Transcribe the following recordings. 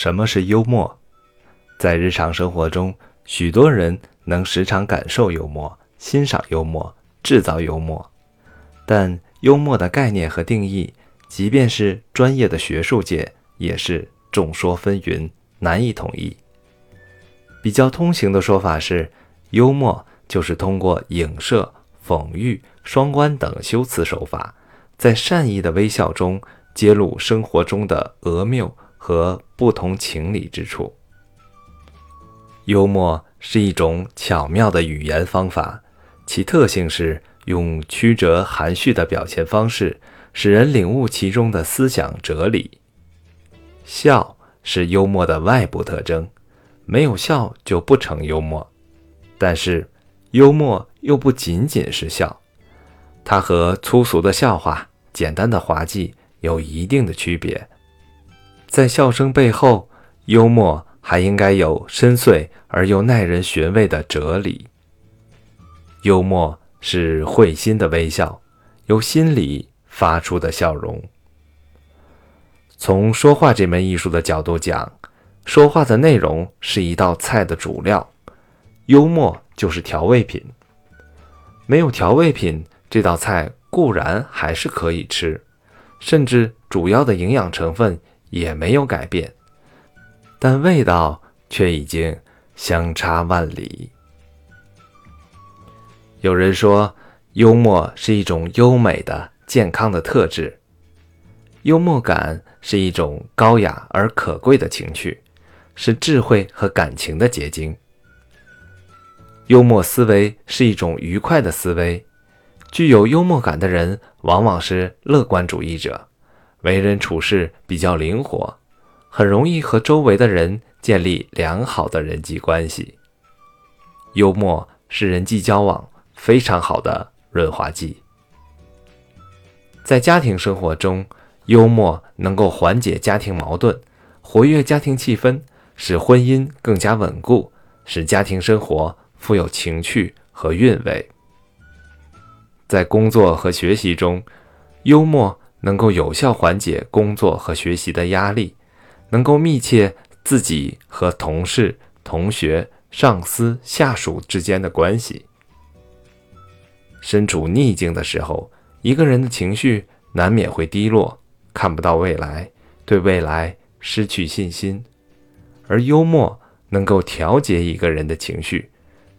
什么是幽默？在日常生活中，许多人能时常感受幽默、欣赏幽默、制造幽默，但幽默的概念和定义，即便是专业的学术界，也是众说纷纭，难以统一。比较通行的说法是，幽默就是通过影射、讽喻、双关等修辞手法，在善意的微笑中揭露生活中的讹谬和不同情理之处。幽默是一种巧妙的语言方法，其特性是用曲折含蓄的表现方式，使人领悟其中的思想哲理。笑是幽默的外部特征。没有笑就不成幽默，但是幽默又不仅仅是笑，它和粗俗的笑话、简单的滑稽有一定的区别。在笑声背后，幽默还应该有深邃而又耐人寻味的哲理。幽默是会心的微笑，由心里发出的笑容。从说话这门艺术的角度讲。说话的内容是一道菜的主料，幽默就是调味品。没有调味品，这道菜固然还是可以吃，甚至主要的营养成分也没有改变，但味道却已经相差万里。有人说，幽默是一种优美的、健康的特质，幽默感是一种高雅而可贵的情趣。是智慧和感情的结晶。幽默思维是一种愉快的思维，具有幽默感的人往往是乐观主义者，为人处事比较灵活，很容易和周围的人建立良好的人际关系。幽默是人际交往非常好的润滑剂。在家庭生活中，幽默能够缓解家庭矛盾，活跃家庭气氛。使婚姻更加稳固，使家庭生活富有情趣和韵味。在工作和学习中，幽默能够有效缓解工作和学习的压力，能够密切自己和同事、同学、上司、下属之间的关系。身处逆境的时候，一个人的情绪难免会低落，看不到未来，对未来失去信心。而幽默能够调节一个人的情绪，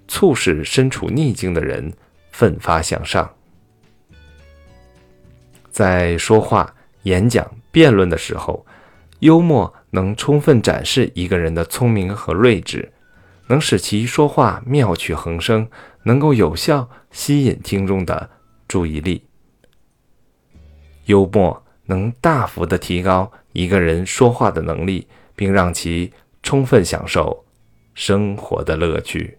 促使身处逆境的人奋发向上。在说话、演讲、辩论的时候，幽默能充分展示一个人的聪明和睿智，能使其说话妙趣横生，能够有效吸引听众的注意力。幽默能大幅的提高一个人说话的能力，并让其。充分享受生活的乐趣。